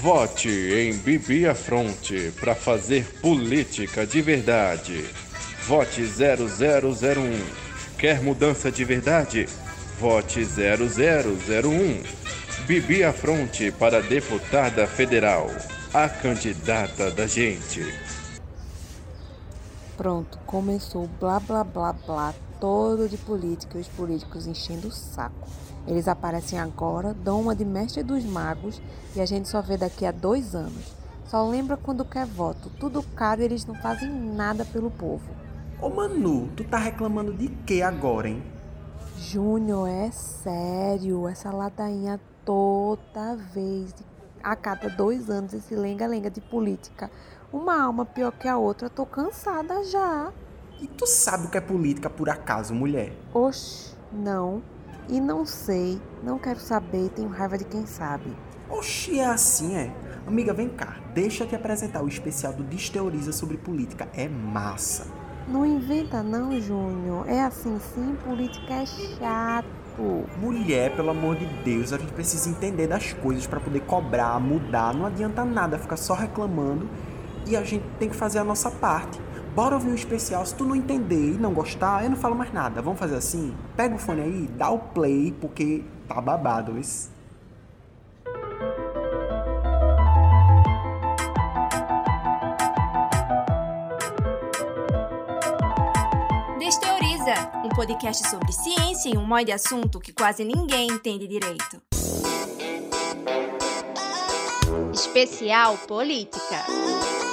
Vote em Bibi Fronte para fazer política de verdade. Vote 0001. Quer mudança de verdade? Vote 0001. Bibi Fronte para deputada federal. A candidata da gente. Pronto, começou blá blá blá blá todo de política os políticos enchendo o saco. Eles aparecem agora, dão uma de mestre dos magos e a gente só vê daqui a dois anos. Só lembra quando quer voto, tudo caro e eles não fazem nada pelo povo. Ô Manu, tu tá reclamando de que agora, hein? Júnior, é sério, essa ladainha toda vez, a cada dois anos, esse lenga-lenga de política. Uma alma pior que a outra, tô cansada já. E tu sabe o que é política por acaso, mulher? Oxe, não. E não sei, não quero saber, tenho raiva de quem sabe. Oxi, é assim, é? Amiga, vem cá, deixa te apresentar o especial do Desteoriza sobre política. É massa. Não inventa não, Júnior. É assim sim, política é chato. Mulher, pelo amor de Deus, a gente precisa entender das coisas para poder cobrar, mudar. Não adianta nada ficar só reclamando e a gente tem que fazer a nossa parte. Bora ouvir um especial. Se tu não entender e não gostar, eu não falo mais nada. Vamos fazer assim? Pega o fone aí, dá o play, porque tá babado isso. Desteoriza, um podcast sobre ciência e um monte de assunto que quase ninguém entende direito. Especial Política.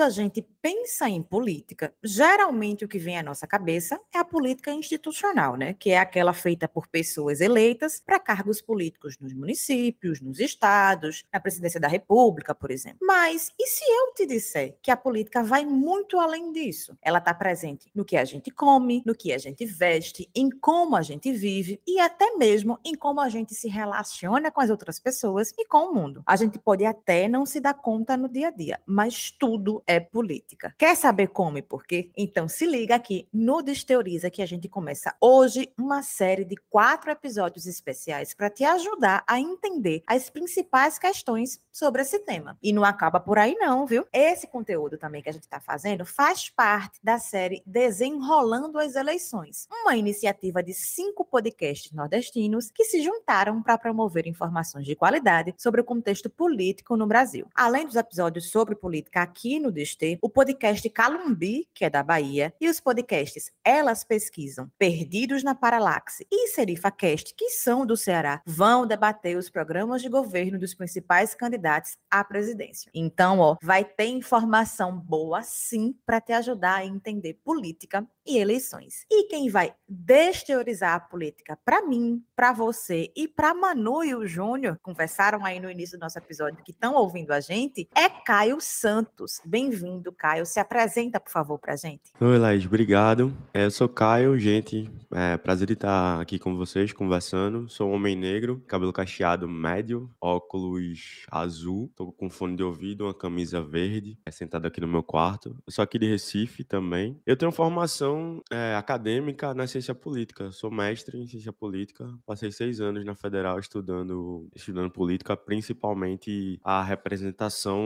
Quando a gente pensa em política, geralmente o que vem à nossa cabeça é a política institucional, né? Que é aquela feita por pessoas eleitas para cargos políticos nos municípios, nos estados, na presidência da República, por exemplo. Mas e se eu te disser que a política vai muito além disso? Ela está presente no que a gente come, no que a gente veste, em como a gente vive e até mesmo em como a gente se relaciona com as outras pessoas e com o mundo. A gente pode até não se dar conta no dia a dia, mas tudo é política Quer saber como e por quê? Então se liga aqui no Desteoriza que a gente começa hoje uma série de quatro episódios especiais para te ajudar a entender as principais questões sobre esse tema. E não acaba por aí não, viu? Esse conteúdo também que a gente está fazendo faz parte da série Desenrolando as Eleições, uma iniciativa de cinco podcasts nordestinos que se juntaram para promover informações de qualidade sobre o contexto político no Brasil. Além dos episódios sobre política aqui no Deste, o podcast Calumbi, que é da Bahia, e os podcasts Elas Pesquisam, Perdidos na Paralaxe e Serifa Cast, que são do Ceará, vão debater os programas de governo dos principais candidatos à presidência. Então, ó, vai ter informação boa sim para te ajudar a entender política e eleições. E quem vai desteorizar a política para mim, para você e para Manu e o Júnior, conversaram aí no início do nosso episódio que estão ouvindo a gente, é Caio Santos. Bem-vindo, Caio. Se apresenta, por favor, para a gente. Oi, Laís, obrigado. É, eu sou Caio, gente. É prazer estar aqui com vocês, conversando. Sou um homem negro, cabelo cacheado médio, óculos azul, tô com fone de ouvido, uma camisa verde, é sentado aqui no meu quarto. Eu sou aqui de Recife também. Eu tenho formação é, acadêmica na ciência política. Sou mestre em ciência política. Passei seis anos na federal estudando, estudando política, principalmente a representação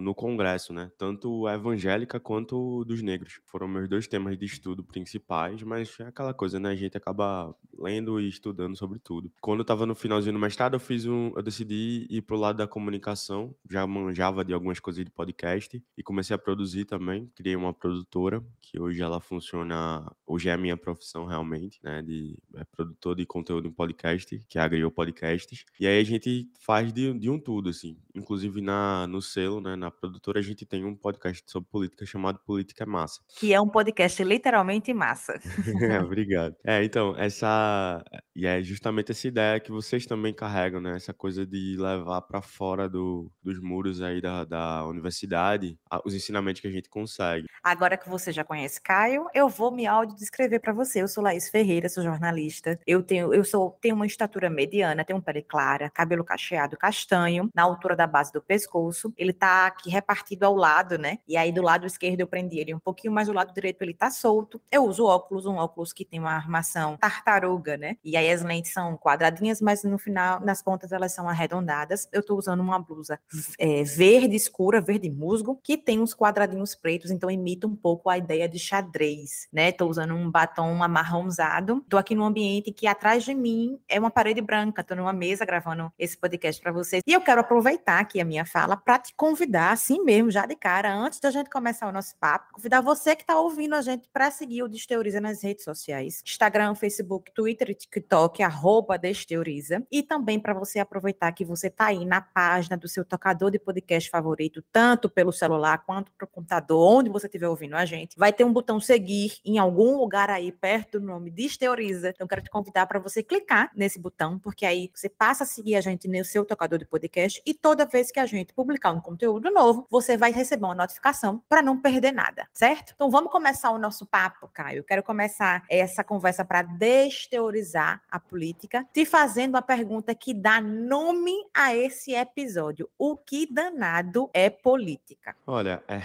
no Congresso, né? Tanto evangélica quanto dos negros. Foram meus dois temas de estudo principais, mas é aquela coisa, né? A gente acaba lendo e estudando sobre tudo. Quando eu estava no finalzinho do mestrado, eu fiz um, eu decidi ir pro lado da comunicação. Já manjava de algumas coisas de podcast e comecei a produzir também. Criei uma produtora que hoje ela funciona hoje é a minha profissão realmente, né, de é, produtor de conteúdo em podcast, que é a Podcasts. E aí a gente faz de, de um tudo, assim. Inclusive na, no selo, né, na produtora, a gente tem um podcast sobre política chamado Política é Massa. Que é um podcast literalmente massa. é, obrigado. É, então, essa. E é justamente essa ideia que vocês também carregam, né? Essa coisa de levar para fora do, dos muros aí da, da universidade os ensinamentos que a gente consegue. Agora que você já conhece Caio, eu vou me audiodescrever para você. Eu sou Laís Ferreira, sou jornalista. Eu tenho, eu sou, tenho uma estatura mediana, tenho pele clara, cabelo cacheado castanho, na altura da base do pescoço. Ele tá aqui repartido ao lado, né? E aí do lado esquerdo eu prendi ele um pouquinho, mas o lado direito ele tá solto. Eu uso óculos, um óculos que tem uma armação tartaruga, né? E aí as lentes são quadradinhas, mas no final, nas pontas elas são arredondadas. Eu tô usando uma blusa é, verde escura, verde musgo, que tem uns quadradinhos pretos, então imita um pouco a ideia de xadrez, né? Tô usando um batom amarronzado. Tô aqui num ambiente que atrás de mim é uma parede branca. Tô numa mesa gravando esse podcast para vocês. E eu quero aproveitar aqui a minha fala para te convidar, assim mesmo, já de cara, antes da gente começar o nosso papo, convidar você que está ouvindo a gente para seguir o Desteoriza nas redes sociais: Instagram, Facebook, Twitter e TikTok, arroba Desteoriza. E também para você aproveitar que você está aí na página do seu tocador de podcast favorito, tanto pelo celular quanto pelo computador, onde você estiver ouvindo a gente. Vai ter um botão seguir em algum lugar aí perto do nome Desteoriza. Então, quero te convidar para você clicar nesse botão, porque aí você passa a seguir a gente no seu tocador de podcast e toda vez que a gente publicar um conteúdo novo, você vai receber uma notificação para não perder nada, certo? Então vamos começar o nosso papo, Caio. Eu quero começar essa conversa para desteorizar a política, te fazendo a pergunta que dá nome a esse episódio. O que danado é política? Olha, é...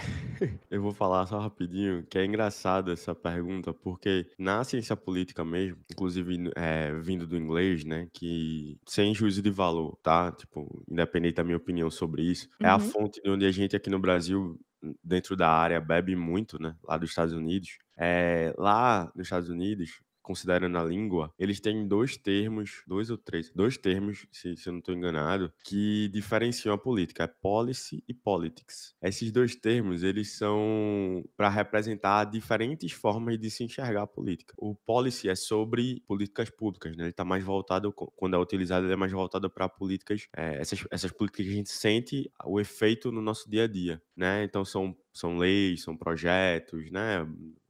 eu vou falar só rapidinho que é engraçado essa pergunta, porque na ciência política mesmo, inclusive é, vindo do inglês, né, que sem juízo de valor, tá? Tipo, independente da minha opinião sobre isso, uhum. é a uhum. fonte de onde a gente aqui no Brasil dentro da área bebe muito, né, lá dos Estados Unidos. É, lá nos Estados Unidos, considerando a língua, eles têm dois termos, dois ou três, dois termos, se, se eu não estou enganado, que diferenciam a política, é policy e politics. Esses dois termos, eles são para representar diferentes formas de se enxergar a política. O policy é sobre políticas públicas, né? Ele está mais voltado, quando é utilizado, ele é mais voltado para políticas, é, essas, essas políticas que a gente sente o efeito no nosso dia a dia, né? Então são são leis, são projetos, né?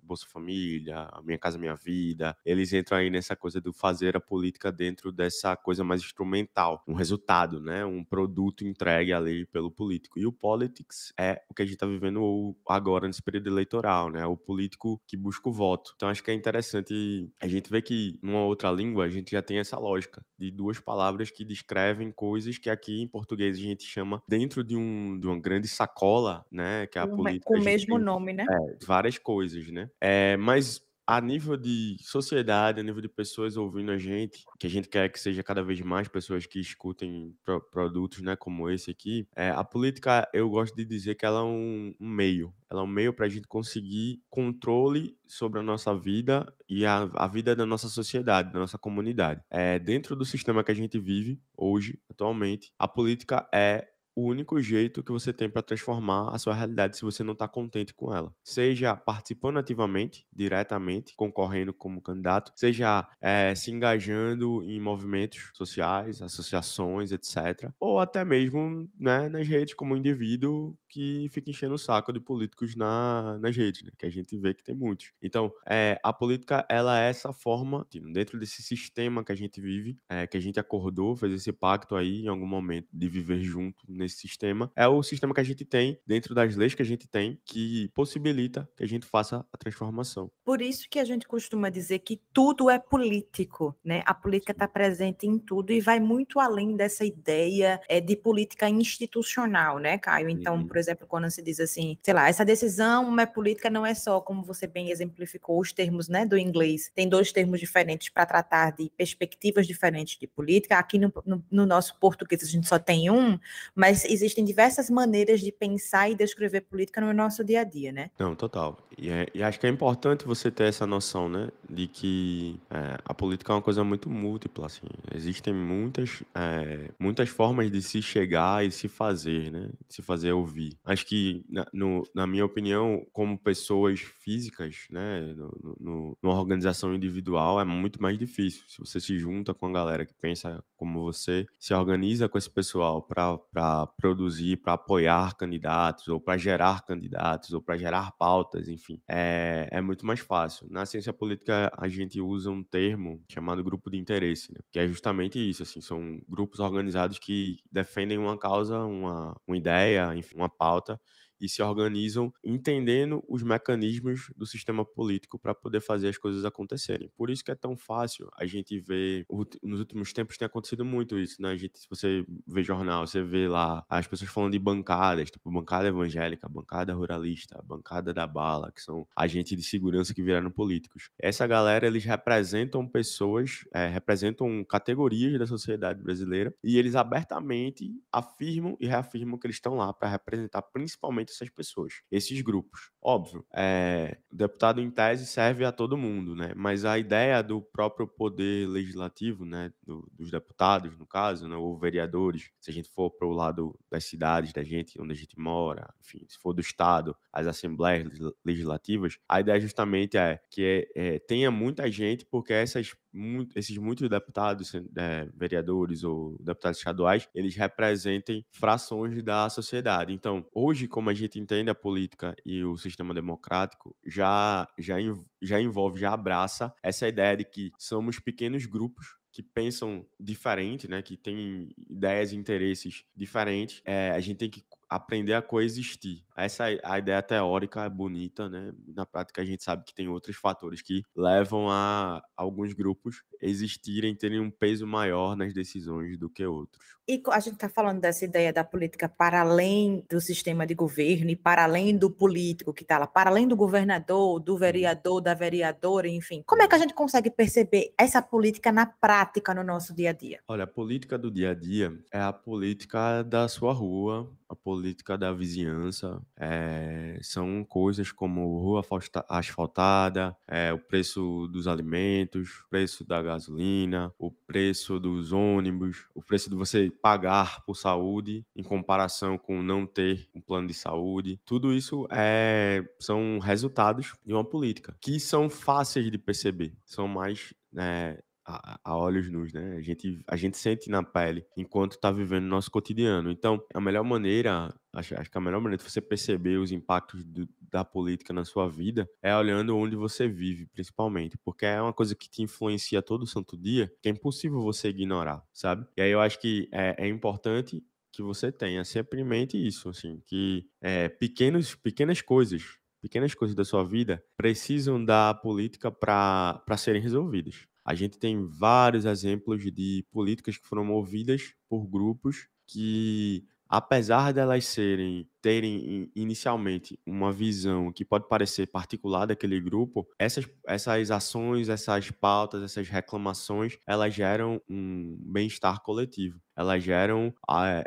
Bolsa Família, Minha Casa Minha Vida, eles entram aí nessa coisa do fazer a política dentro dessa coisa mais instrumental, um resultado, né? Um produto entregue ali pelo político. E o politics é o que a gente está vivendo agora nesse período eleitoral, né? O político que busca o voto. Então acho que é interessante a gente ver que numa outra língua a gente já tem essa lógica de duas palavras que descrevem coisas que aqui em português a gente chama dentro de, um, de uma grande sacola, né? Que é a política. Com o mesmo tem, nome, né? É, várias coisas, né? É, mas a nível de sociedade, a nível de pessoas ouvindo a gente, que a gente quer que seja cada vez mais pessoas que escutem pro produtos, né, como esse aqui, é, a política, eu gosto de dizer que ela é um, um meio. Ela é um meio para a gente conseguir controle sobre a nossa vida e a, a vida da nossa sociedade, da nossa comunidade. É, dentro do sistema que a gente vive hoje, atualmente, a política é o único jeito que você tem para transformar a sua realidade se você não está contente com ela. Seja participando ativamente, diretamente, concorrendo como candidato, seja é, se engajando em movimentos sociais, associações, etc. Ou até mesmo né, nas redes como indivíduo que fica enchendo o saco de políticos na, nas redes, né, que a gente vê que tem muitos. Então, é, a política, ela é essa forma, dentro desse sistema que a gente vive, é, que a gente acordou, fez esse pacto aí em algum momento de viver junto nesse sistema, é o sistema que a gente tem, dentro das leis que a gente tem, que possibilita que a gente faça a transformação. Por isso que a gente costuma dizer que tudo é político, né? A política está presente em tudo e vai muito além dessa ideia é, de política institucional, né, Caio? Então, uhum. por exemplo, quando se diz assim, sei lá, essa decisão é política não é só, como você bem exemplificou, os termos né, do inglês. Tem dois termos diferentes para tratar de perspectivas diferentes de política. Aqui no, no, no nosso português a gente só tem um, mas mas existem diversas maneiras de pensar e descrever política no nosso dia a dia, né? Não, total. E, é, e acho que é importante você ter essa noção, né? De que é, a política é uma coisa muito múltipla, assim. Existem muitas, é, muitas formas de se chegar e se fazer, né? Se fazer ouvir. Acho que, na, no, na minha opinião, como pessoas físicas, né? No, no, numa organização individual é muito mais difícil. Se você se junta com a galera que pensa como você, se organiza com esse pessoal para produzir, para apoiar candidatos, ou para gerar candidatos, ou para gerar pautas, enfim, é, é muito mais fácil. Na ciência política, a gente usa um termo chamado grupo de interesse, né? que é justamente isso, assim, são grupos organizados que defendem uma causa, uma, uma ideia, enfim, uma pauta, e se organizam entendendo os mecanismos do sistema político para poder fazer as coisas acontecerem. Por isso que é tão fácil a gente ver, nos últimos tempos tem acontecido muito isso, né? A gente, se você vê jornal, você vê lá as pessoas falando de bancadas, tipo bancada evangélica, bancada ruralista, bancada da bala, que são agentes de segurança que viraram políticos. Essa galera, eles representam pessoas, é, representam categorias da sociedade brasileira e eles abertamente afirmam e reafirmam que eles estão lá para representar principalmente essas pessoas, esses grupos. Óbvio, é, o deputado em tese serve a todo mundo, né? Mas a ideia do próprio poder legislativo, né, do, dos deputados, no caso, né, ou vereadores, se a gente for para o lado das cidades da gente, onde a gente mora, enfim, se for do estado, as assembleias legislativas, a ideia justamente é que é, tenha muita gente, porque essas muito, esses muitos deputados, é, vereadores ou deputados estaduais, eles representem frações da sociedade. Então, hoje, como a gente entende a política e o sistema democrático, já, já, já envolve, já abraça essa ideia de que somos pequenos grupos que pensam diferente, né, que têm ideias e interesses diferentes, é, a gente tem que aprender a coexistir. Essa a ideia teórica é bonita, né? Na prática a gente sabe que tem outros fatores que levam a alguns grupos existirem, terem um peso maior nas decisões do que outros. E a gente está falando dessa ideia da política para além do sistema de governo e para além do político que está lá, para além do governador, do vereador, da vereadora, enfim. Como é que a gente consegue perceber essa política na prática no nosso dia a dia? Olha, a política do dia a dia é a política da sua rua, a política da vizinhança, é, são coisas como rua asfaltada, é, o preço dos alimentos, o preço da gasolina, o preço dos ônibus, o preço de você pagar por saúde em comparação com não ter um plano de saúde. Tudo isso é, são resultados de uma política que são fáceis de perceber, são mais é, a, a, olhos nus, né? A gente, a gente sente na pele enquanto está vivendo o nosso cotidiano. Então, a melhor maneira, acho, acho que a melhor maneira de você perceber os impactos do, da política na sua vida é olhando onde você vive, principalmente, porque é uma coisa que te influencia todo santo dia, que é impossível você ignorar, sabe? E aí eu acho que é, é importante que você tenha sempre em mente isso, assim, que é, pequenos, pequenas coisas pequenas coisas da sua vida precisam da política para serem resolvidas. A gente tem vários exemplos de políticas que foram movidas por grupos que, apesar delas serem terem inicialmente uma visão que pode parecer particular daquele grupo, essas, essas ações, essas pautas, essas reclamações, elas geram um bem-estar coletivo. Elas geram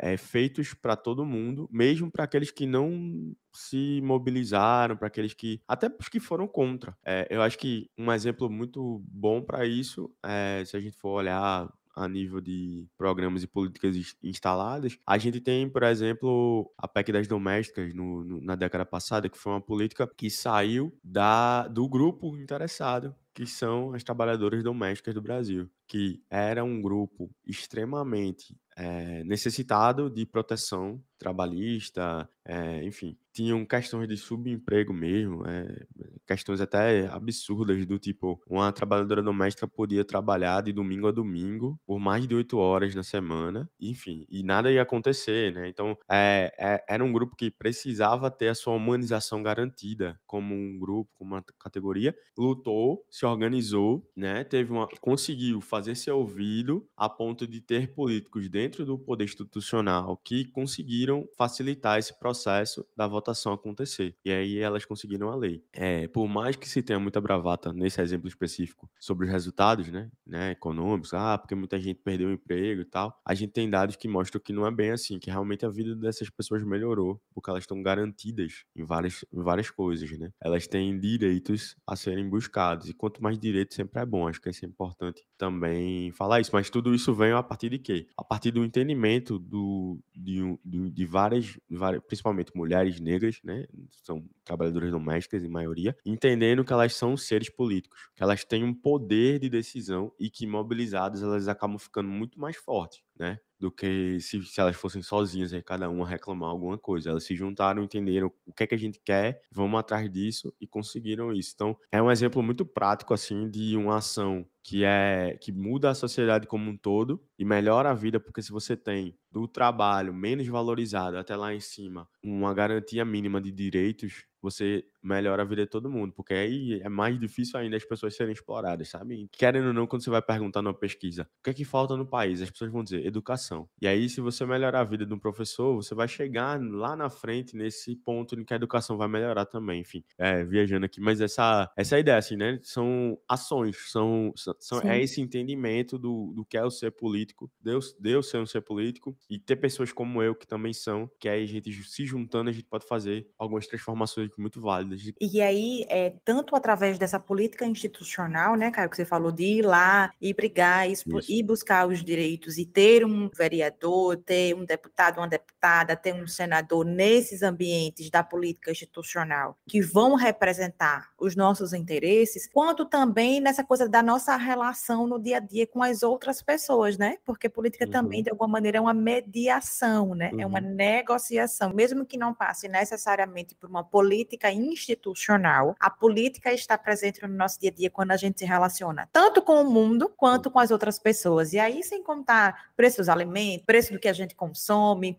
é, efeitos para todo mundo, mesmo para aqueles que não se mobilizaram, para aqueles que. até os que foram contra. É, eu acho que um exemplo muito bom para isso, é, se a gente for olhar a nível de programas e políticas instaladas. A gente tem, por exemplo, a PEC das domésticas no, no, na década passada, que foi uma política que saiu da, do grupo interessado, que são as trabalhadoras domésticas do Brasil, que era um grupo extremamente é, necessitado de proteção trabalhista, é, enfim, tinham questões de subemprego mesmo, é, questões até absurdas do tipo, uma trabalhadora doméstica podia trabalhar de domingo a domingo por mais de oito horas na semana, enfim, e nada ia acontecer, né? Então, é, era um grupo que precisava ter a sua humanização garantida como um grupo, como uma categoria, lutou, se organizou, né? Teve uma, conseguiu fazer ser ouvido a ponto de ter políticos dentro do poder institucional que conseguiram facilitar esse processo da votação acontecer. E aí elas conseguiram a lei. É, por mais que se tenha muita bravata nesse exemplo específico sobre os resultados, né, né, econômicos, ah, porque muita gente perdeu o emprego e tal, a gente tem dados que mostram que não é bem assim, que realmente a vida dessas pessoas melhorou, porque elas estão garantidas em várias, em várias coisas, né? Elas têm direitos a serem buscados, e quanto mais direitos sempre é bom, acho que é importante também falar isso, mas tudo isso vem a partir de quê? A partir do entendimento do, de, de, de várias, várias, principalmente mulheres negras, né? São trabalhadoras domésticas em maioria, entendendo que elas são seres políticos, que elas têm um poder de decisão e que mobilizadas elas acabam ficando muito mais fortes, né? Do que se, se elas fossem sozinhas e cada uma reclamar alguma coisa. Elas se juntaram, entenderam o que é que a gente quer, vamos atrás disso e conseguiram isso. Então, é um exemplo muito prático assim de uma ação que é que muda a sociedade como um todo e melhora a vida, porque se você tem do trabalho menos valorizado até lá em cima uma garantia mínima de direitos, você melhora a vida de todo mundo, porque aí é mais difícil ainda as pessoas serem exploradas, sabe? Querendo ou não, quando você vai perguntar numa pesquisa, o que é que falta no país? As pessoas vão dizer educação. E aí, se você melhorar a vida de um professor, você vai chegar lá na frente nesse ponto em que a educação vai melhorar também. Enfim, é, viajando aqui, mas essa, essa é a ideia, assim, né? São ações, são, são é esse entendimento do, do que é o ser político, Deus, Deus ser um ser político e ter pessoas como eu que também são, que aí a gente se juntando, a gente pode fazer algumas transformações muito válidas. E aí, é, tanto através dessa política institucional, né, Caio, que você falou de ir lá e brigar, e, ir buscar os direitos e ter um vereador, ter um deputado, uma deputada, ter um senador nesses ambientes da política institucional que vão representar os nossos interesses, quanto também nessa coisa da nossa relação no dia a dia com as outras pessoas, né? Porque política uhum. também, de alguma maneira, é uma mediação, né? Uhum. É uma uhum. negociação, mesmo que não passe necessariamente por uma política institucional, a política está presente no nosso dia a dia quando a gente se relaciona tanto com o mundo quanto com as outras pessoas. E aí, sem contar preço dos alimentos, preço do que a gente consome,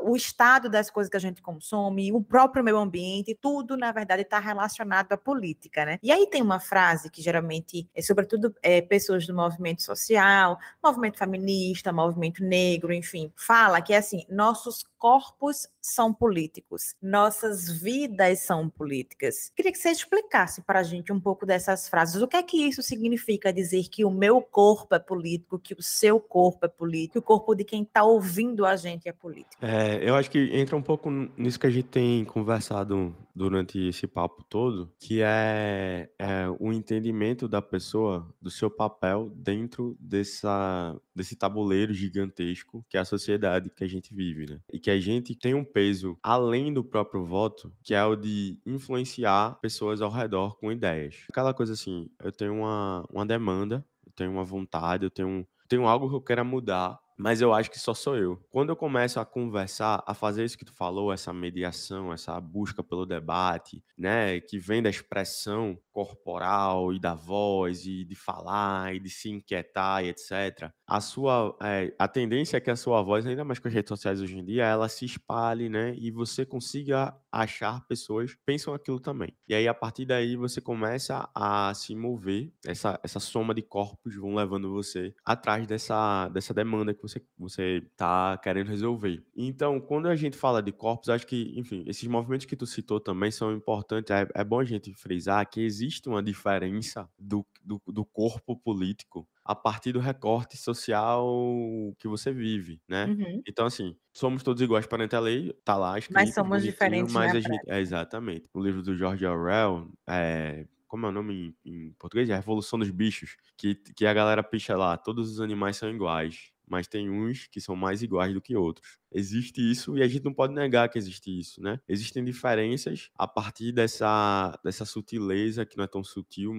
o estado das coisas que a gente consome, o próprio meio ambiente, tudo, na verdade, está relacionado à política, né? E aí tem uma frase que geralmente, é, sobretudo é, pessoas do movimento social, movimento feminista, movimento negro, enfim, fala que é assim, nossos corpos são políticos, nossas vidas são políticas. Queria que você explicasse para a gente um pouco dessas frases. O que é que isso significa dizer que o meu corpo é político, que o seu corpo é político, que o corpo de quem está ouvindo a gente é político? É, eu acho que entra um pouco nisso que a gente tem conversado durante esse papo todo, que é, é o entendimento da pessoa do seu papel dentro dessa, desse tabuleiro gigantesco que é a sociedade que a gente vive, né? E que a gente tem um peso além do próprio voto, que é o de influenciar pessoas ao redor com ideias. Aquela coisa assim, eu tenho uma, uma demanda, eu tenho uma vontade, eu tenho, tenho algo que eu quero mudar mas eu acho que só sou eu. Quando eu começo a conversar, a fazer isso que tu falou, essa mediação, essa busca pelo debate, né, que vem da expressão corporal e da voz e de falar e de se inquietar e etc. A sua é, a tendência é que a sua voz, ainda mais com as redes sociais hoje em dia, ela se espalhe, né, e você consiga achar pessoas que pensam aquilo também. E aí a partir daí você começa a se mover, essa essa soma de corpos vão levando você atrás dessa dessa demanda que você você tá querendo resolver. Então, quando a gente fala de corpos, acho que, enfim, esses movimentos que tu citou também são importantes. É, é bom a gente frisar que existe uma diferença do, do, do corpo político a partir do recorte social que você vive, né? Uhum. Então, assim, somos todos iguais perante a lei, tá lá escrito. Mas somos diferentes, mas né, gente, é, Exatamente. O livro do George Orwell, é, como é o nome em, em português? É a Revolução dos Bichos, que, que a galera picha lá, todos os animais são iguais mas tem uns que são mais iguais do que outros. Existe isso e a gente não pode negar que existe isso, né? Existem diferenças a partir dessa, dessa sutileza que não é tão sutil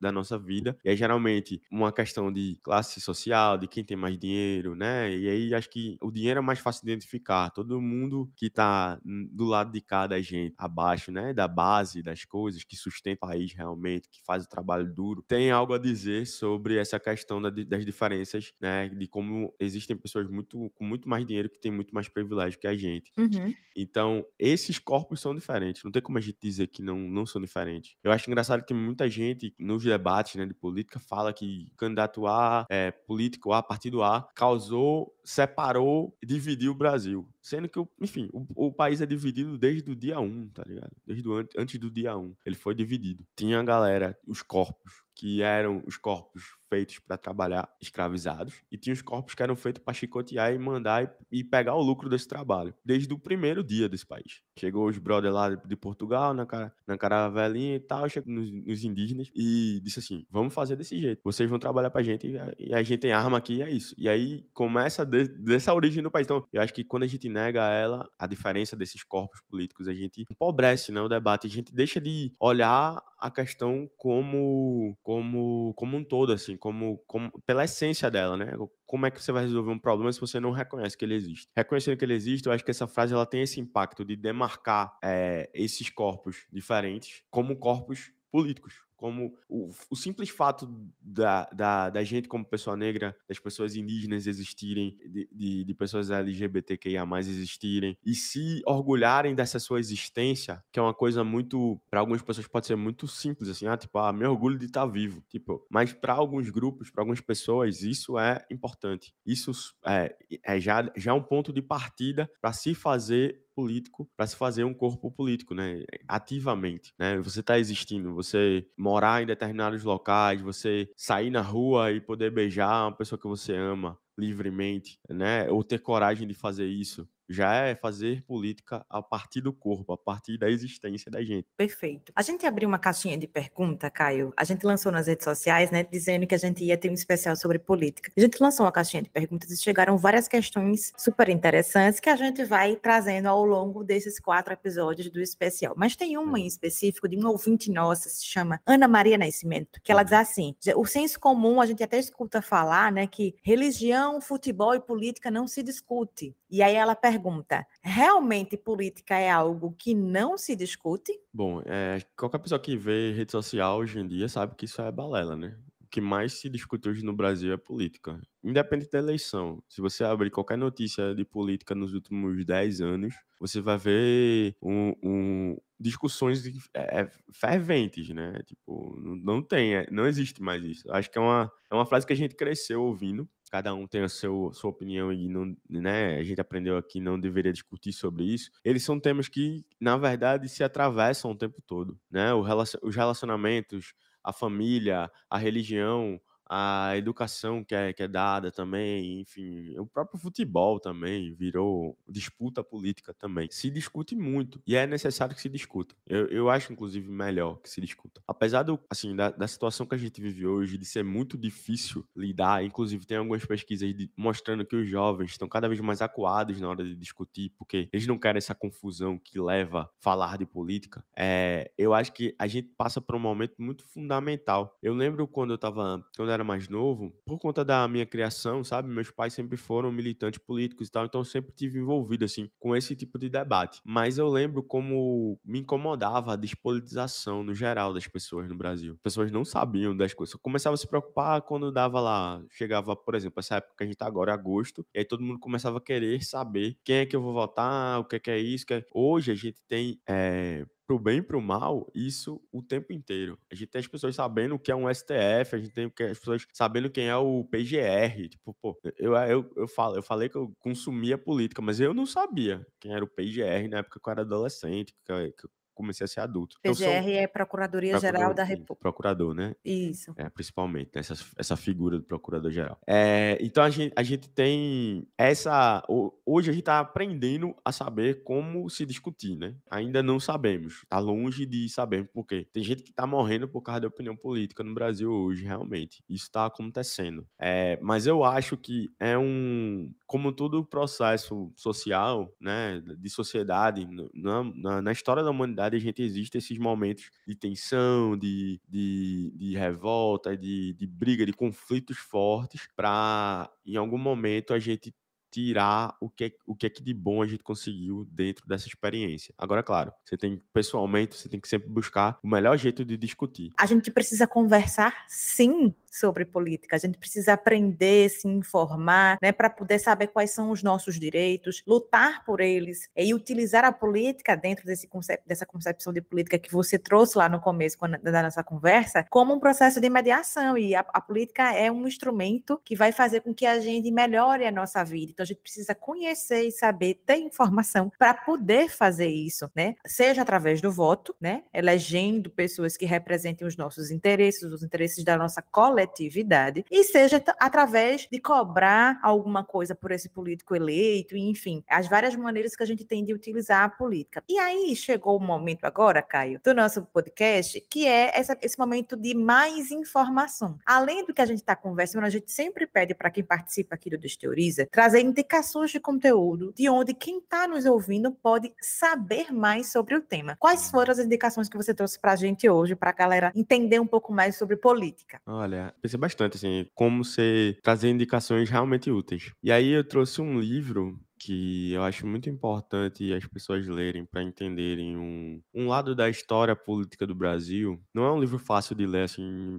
da nossa vida. E é geralmente uma questão de classe social, de quem tem mais dinheiro, né? E aí acho que o dinheiro é mais fácil de identificar. Todo mundo que tá do lado de cá da gente, abaixo, né? Da base das coisas, que sustenta o país realmente, que faz o trabalho duro, tem algo a dizer sobre essa questão das diferenças, né? De como existem pessoas muito, com muito mais dinheiro que têm muito muito mais privilégio que a gente. Uhum. Então, esses corpos são diferentes. Não tem como a gente dizer que não, não são diferentes. Eu acho engraçado que muita gente, nos debates né, de política, fala que candidato A, é, político A, partido A, causou, separou e dividiu o Brasil. Sendo que, enfim, o, o país é dividido desde o dia 1, tá ligado? Desde o, antes do dia 1. Ele foi dividido. Tinha a galera, os corpos, que eram os corpos feitos para trabalhar escravizados, e tinha os corpos que eram feitos para chicotear e mandar e, e, pegar o lucro desse trabalho, desde o primeiro dia desse país. Chegou os brother lá de Portugal, na, na caravelinha e tal, chegou nos, nos, indígenas e disse assim: vamos fazer desse jeito, vocês vão trabalhar pra gente e a, e a gente tem arma aqui e é isso. E aí começa de, dessa origem do país. Então, eu acho que quando a gente nega ela, a diferença desses corpos políticos, a gente empobrece né, o debate, a gente deixa de olhar a questão como como como um todo, assim, como, como pela essência dela, né? Como é que você vai resolver um problema se você não reconhece que ele existe? Reconhecendo que ele existe, eu acho que essa frase ela tem esse impacto de demarcar é, esses corpos diferentes como corpos políticos como o, o simples fato da, da, da, gente como pessoa negra, das pessoas indígenas existirem, de, de, de pessoas LGBTQIA+, existirem, e se orgulharem dessa sua existência, que é uma coisa muito, para algumas pessoas pode ser muito simples, assim, ah, tipo, ah, me orgulho de estar tá vivo, tipo, mas para alguns grupos, para algumas pessoas, isso é importante. Isso é, é já, já é um ponto de partida para se fazer político para se fazer um corpo político, né? Ativamente, né? Você está existindo, você morar em determinados locais, você sair na rua e poder beijar uma pessoa que você ama livremente, né? Ou ter coragem de fazer isso já é fazer política a partir do corpo, a partir da existência da gente. Perfeito. A gente abriu uma caixinha de pergunta, Caio. A gente lançou nas redes sociais, né, dizendo que a gente ia ter um especial sobre política. A gente lançou uma caixinha de perguntas e chegaram várias questões super interessantes que a gente vai trazendo ao longo desses quatro episódios do especial. Mas tem uma em específico de uma ouvinte nossa, se chama Ana Maria Nascimento, que ela diz assim: o senso comum a gente até escuta falar, né, que religião, futebol e política não se discute. E aí ela pergunta realmente política é algo que não se discute? Bom, é, qualquer pessoa que vê rede social hoje em dia sabe que isso é balela, né? O que mais se discute hoje no Brasil é política. Independente da eleição. Se você abrir qualquer notícia de política nos últimos 10 anos, você vai ver um, um discussões é, é, ferventes, né? Tipo, não, não tem, é, não existe mais isso. Acho que é uma, é uma frase que a gente cresceu ouvindo cada um tem a seu, sua opinião e não, né, a gente aprendeu aqui não deveria discutir sobre isso. Eles são temas que, na verdade, se atravessam o tempo todo, né? os relacionamentos, a família, a religião, a educação que é, que é dada também, enfim, o próprio futebol também virou disputa política também. Se discute muito e é necessário que se discuta. Eu, eu acho, inclusive, melhor que se discuta. Apesar do, assim, da, da situação que a gente vive hoje, de ser muito difícil lidar, inclusive tem algumas pesquisas de, mostrando que os jovens estão cada vez mais acuados na hora de discutir, porque eles não querem essa confusão que leva a falar de política. É, eu acho que a gente passa por um momento muito fundamental. Eu lembro quando eu estava era mais novo, por conta da minha criação, sabe? Meus pais sempre foram militantes políticos e tal, então eu sempre tive envolvido, assim, com esse tipo de debate. Mas eu lembro como me incomodava a despolitização no geral das pessoas no Brasil. As pessoas não sabiam das coisas. Eu começava a se preocupar quando dava lá, chegava, por exemplo, essa época que a gente tá agora, agosto, e aí todo mundo começava a querer saber quem é que eu vou votar, o que é que é isso. Que é... Hoje a gente tem é, pro bem e pro mal, isso o tempo inteiro. A gente tem as pessoas sabendo o que é um STF, a gente tem as pessoas sabendo quem é o PGR. Tipo, pô, eu, eu, eu, falo, eu falei que eu consumia política, mas eu não sabia quem era o PGR na época que eu era adolescente, que, que comecei a ser adulto. PGR então, é Procuradoria-Geral da República. Procurador, né? Isso. É, principalmente, né? essa, essa figura do Procurador-Geral. É, então, a gente, a gente tem essa... Hoje a gente está aprendendo a saber como se discutir, né? Ainda não sabemos. Está longe de saber por quê. Tem gente que está morrendo por causa da opinião política no Brasil hoje, realmente. Isso está acontecendo. É, mas eu acho que é um... Como todo processo social, né? De sociedade, na, na, na história da humanidade, sociedade a gente existe esses momentos de tensão, de, de, de revolta, de, de briga, de conflitos fortes, para em algum momento a gente tirar o que, o que é que de bom a gente conseguiu dentro dessa experiência. Agora, claro, você tem pessoalmente, você tem que sempre buscar o melhor jeito de discutir. A gente precisa conversar, sim, sobre política. A gente precisa aprender, se informar, né, para poder saber quais são os nossos direitos, lutar por eles e utilizar a política dentro desse conceito, dessa concepção de política que você trouxe lá no começo da nossa conversa, como um processo de mediação. E a, a política é um instrumento que vai fazer com que a gente melhore a nossa vida. Então a gente precisa conhecer e saber, ter informação para poder fazer isso, né? Seja através do voto, né? Elegendo pessoas que representem os nossos interesses, os interesses da nossa coletividade coletividade, e seja através de cobrar alguma coisa por esse político eleito, enfim, as várias maneiras que a gente tem de utilizar a política. E aí chegou o momento agora, Caio, do nosso podcast, que é essa, esse momento de mais informação. Além do que a gente está conversando, a gente sempre pede para quem participa aqui do Desteoriza trazer indicações de conteúdo de onde quem está nos ouvindo pode saber mais sobre o tema. Quais foram as indicações que você trouxe para a gente hoje, para a galera entender um pouco mais sobre política? Olha, pensei bastante, assim, como você trazer indicações realmente úteis. E aí eu trouxe um livro que eu acho muito importante as pessoas lerem para entenderem um, um lado da história política do Brasil. Não é um livro fácil de ler, assim,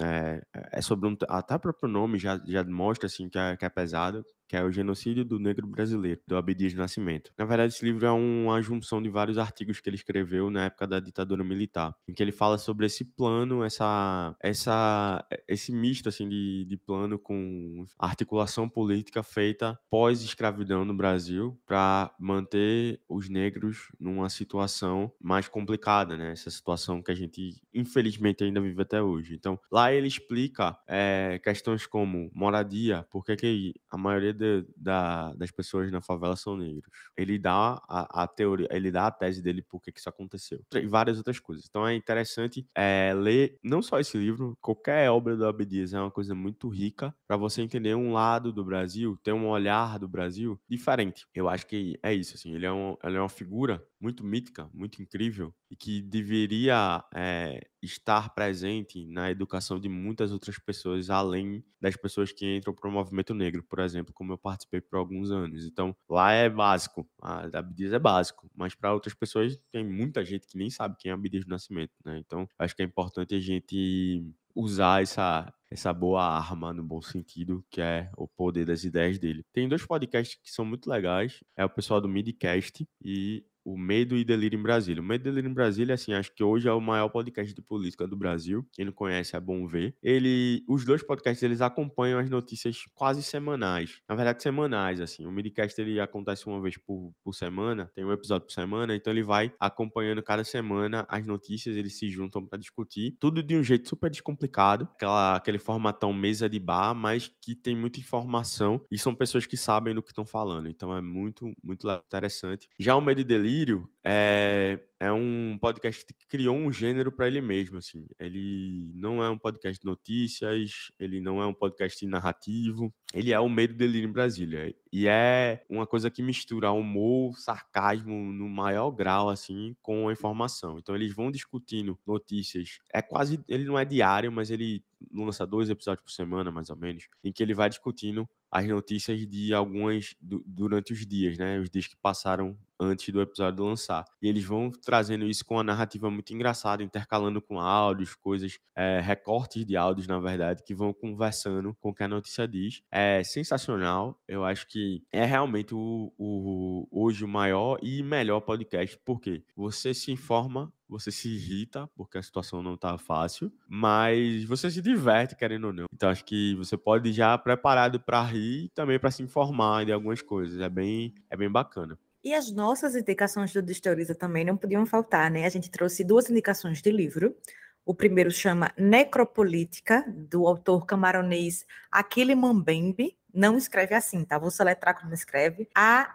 é, é sobre um, até o próprio nome já, já mostra assim que é, que é pesado, que é o Genocídio do Negro Brasileiro, do Abdias Nascimento. Na verdade, esse livro é uma junção de vários artigos que ele escreveu na época da ditadura militar, em que ele fala sobre esse plano, essa, essa, esse misto assim de, de plano com articulação política feita pós-escravidão no Brasil para manter os negros numa situação mais complicada, né? Essa situação que a gente infelizmente ainda vive até hoje. Então, lá ele explica é, questões como moradia, por que, a maioria de, da, das pessoas na favela são negros. Ele dá a, a, teoria, ele dá a tese dele por que, isso aconteceu. E várias outras coisas. Então é interessante é, ler não só esse livro, qualquer obra do Abdias é uma coisa muito rica para você entender um lado do Brasil, ter um olhar do Brasil diferente. Eu acho que é isso, assim. Ele é, um, ele é uma figura muito mítica, muito incrível e que deveria é, estar presente na educação de muitas outras pessoas, além das pessoas que entram para o movimento negro, por exemplo, como eu participei por alguns anos. Então, lá é básico, a Abdias é básico, mas para outras pessoas tem muita gente que nem sabe quem é Abdias do Nascimento, né? Então, acho que é importante a gente usar essa, essa boa arma no bom sentido, que é o poder das ideias dele. Tem dois podcasts que são muito legais, é o pessoal do Midcast e o Medo e Delírio em Brasília. O Medo e Delírio em Brasília, assim, acho que hoje é o maior podcast de política do Brasil. Quem não conhece é bom ver. Ele, os dois podcasts, eles acompanham as notícias quase semanais. Na verdade, semanais, assim. O Midcast, ele acontece uma vez por, por semana, tem um episódio por semana, então ele vai acompanhando cada semana as notícias, eles se juntam para discutir. Tudo de um jeito super descomplicado, aquela, aquele formatão mesa de bar, mas que tem muita informação e são pessoas que sabem do que estão falando. Então é muito, muito interessante. Já o Medo e Delírio, Delírio é, é um podcast que criou um gênero para ele mesmo, assim. Ele não é um podcast de notícias, ele não é um podcast narrativo, ele é o Medo Delírio em Brasília. E é uma coisa que mistura humor, sarcasmo no maior grau, assim, com a informação. Então eles vão discutindo notícias. É quase, ele não é diário, mas ele lança dois episódios por semana, mais ou menos, em que ele vai discutindo as notícias de algumas durante os dias, né? Os dias que passaram antes do episódio lançar. E eles vão trazendo isso com uma narrativa muito engraçada, intercalando com áudios, coisas, é, recortes de áudios, na verdade, que vão conversando com o que a notícia diz. É sensacional. Eu acho que é realmente o, o hoje o maior e melhor podcast, porque você se informa você se irrita porque a situação não tá fácil, mas você se diverte querendo ou não. Então acho que você pode já preparado para rir e também para se informar de algumas coisas. É bem, é bem bacana. E as nossas indicações do Distoriza também não podiam faltar, né? A gente trouxe duas indicações de livro. O primeiro chama Necropolítica, do autor camaronês Aquile Mambembe. Não escreve assim, tá? Vou soletrar como escreve. A-C-H-I-L-L,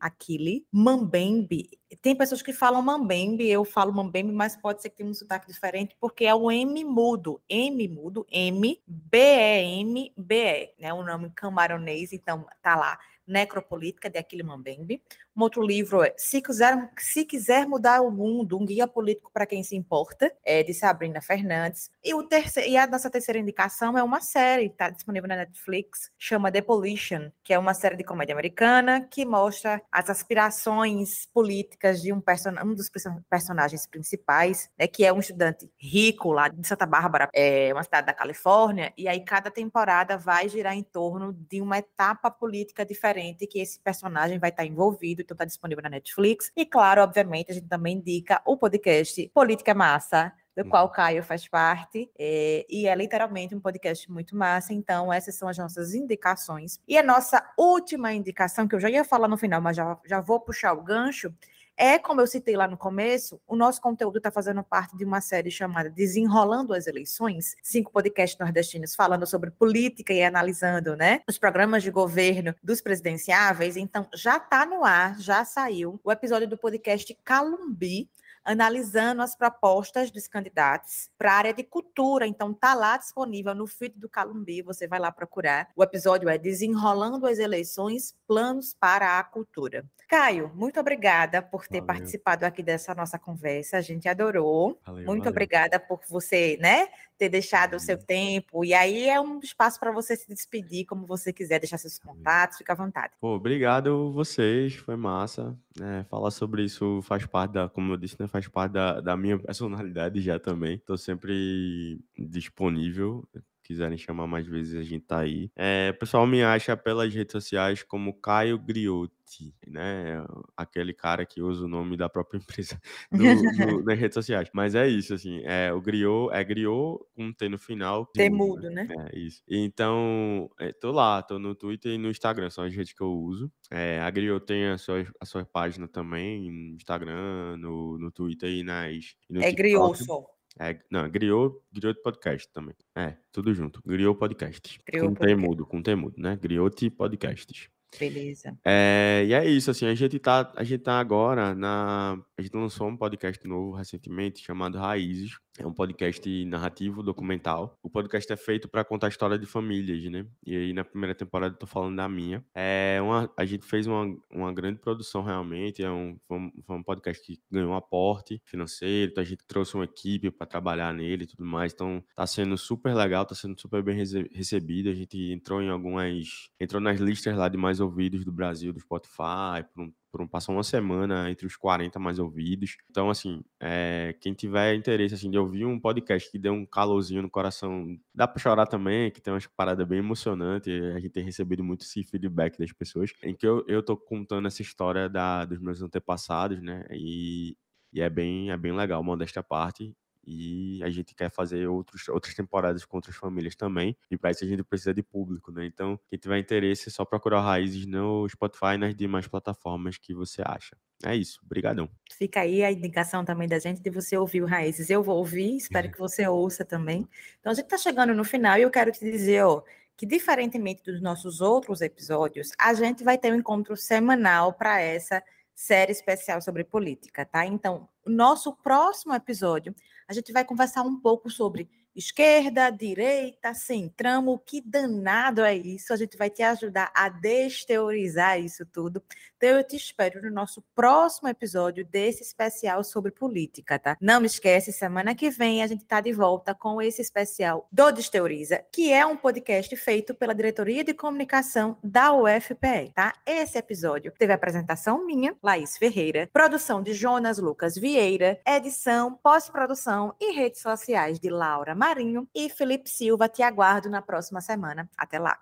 Aquile. Mambembe. Tem pessoas que falam Mambembe, eu falo Mambembe, mas pode ser que tenha um sotaque diferente, porque é o M mudo. M mudo, M, B-E-M-B-E, né? O nome camaronês, então tá lá Necropolítica, de Aquile Mambembe. Um outro livro é Se Quiser, Se Quiser Mudar o Mundo, um guia político para quem se importa, é de Sabrina Fernandes. E, o terceiro, e a nossa terceira indicação é uma série, está disponível na Netflix, chama The Polition, que é uma série de comédia americana que mostra as aspirações políticas de um, person um dos personagens principais, né, que é um estudante rico lá de Santa Bárbara, é uma cidade da Califórnia, e aí cada temporada vai girar em torno de uma etapa política diferente que esse personagem vai estar envolvido então está disponível na Netflix. E claro, obviamente, a gente também indica o podcast Política Massa, do qual o uhum. Caio faz parte, é, e é literalmente um podcast muito massa. Então, essas são as nossas indicações. E a nossa última indicação, que eu já ia falar no final, mas já, já vou puxar o gancho, É, como eu citei lá no começo, o nosso conteúdo está fazendo parte de uma série chamada Desenrolando as Eleições, cinco podcasts nordestinos falando sobre política e analisando, né, os programas de governo dos presidenciáveis. Então, já está no ar, já saiu o episódio do podcast Calumbi, analisando as propostas dos candidatos para a área de cultura. Então, tá lá disponível no feed do Calumbi, você vai lá procurar. O episódio é Desenrolando as Eleições, Planos para a Cultura. Caio, muito obrigada por ter valeu. participado aqui dessa nossa conversa. A gente adorou. Valeu, muito valeu. obrigada por você, né, ter deixado o seu tempo. E aí é um espaço para você se despedir como você quiser, deixar seus contatos, fica à vontade. Pô, obrigado vocês, foi massa. É, falar sobre isso faz parte da, como eu disse, né, faz parte da, da minha personalidade já também. Estou sempre disponível quiserem chamar mais vezes, a gente tá aí. É, o pessoal me acha pelas redes sociais como Caio Griotti, né? Aquele cara que usa o nome da própria empresa nas redes sociais. Mas é isso, assim, é, o Griot é Griot com um T no final. T mudo, né? É isso. Então, é, tô lá, tô no Twitter e no Instagram, são as redes que eu uso. É, a Griot tem a sua, a sua página também no Instagram, no, no Twitter e nas. E no é Griot só. É, não, Griot, Griot Podcast também. É, tudo junto. Griot Podcast. Griot com podcast. temudo, com temudo, né? Griot Podcasts. Beleza. É, e é isso, assim, a gente tá, a gente tá agora na. A gente lançou um podcast novo recentemente chamado Raízes. É um podcast narrativo, documental. O podcast é feito para contar a história de famílias, né? E aí, na primeira temporada, eu tô falando da minha. É uma, a gente fez uma, uma grande produção, realmente. É um, foi, um, podcast que ganhou um aporte financeiro. Então, a gente trouxe uma equipe para trabalhar nele e tudo mais. Então, tá sendo super legal, tá sendo super bem recebido. A gente entrou em algumas. Entrou nas listas lá de mais ouvidos do Brasil, do Spotify, por um por passou uma semana entre os 40 mais ouvidos. Então, assim, é, quem tiver interesse assim, de ouvir um podcast que dê um calorzinho no coração, dá para chorar também, que tem umas paradas bem emocionantes. A gente tem recebido muito esse feedback das pessoas, em que eu, eu tô contando essa história da, dos meus antepassados, né? E, e é bem, é bem legal, modéstia à parte. E a gente quer fazer outros, outras temporadas com outras famílias também. E para isso a gente precisa de público, né? Então, quem tiver interesse, é só procurar Raízes no Spotify e nas demais plataformas que você acha. É isso. Obrigadão. Fica aí a indicação também da gente de você ouvir o Raízes. Eu vou ouvir, espero que você ouça também. Então, a gente está chegando no final e eu quero te dizer, ó, que diferentemente dos nossos outros episódios, a gente vai ter um encontro semanal para essa série especial sobre política, tá? Então, o nosso próximo episódio, a gente vai conversar um pouco sobre esquerda, direita, centramo, que danado é isso? A gente vai te ajudar a desteorizar isso tudo. Então eu te espero no nosso próximo episódio desse especial sobre política, tá? Não me esquece, semana que vem a gente tá de volta com esse especial do Desteoriza, que é um podcast feito pela Diretoria de Comunicação da UFPE, tá? Esse episódio teve apresentação minha, Laís Ferreira, produção de Jonas Lucas Vieira, edição, pós-produção e redes sociais de Laura Marinho e Felipe Silva. Te aguardo na próxima semana. Até lá.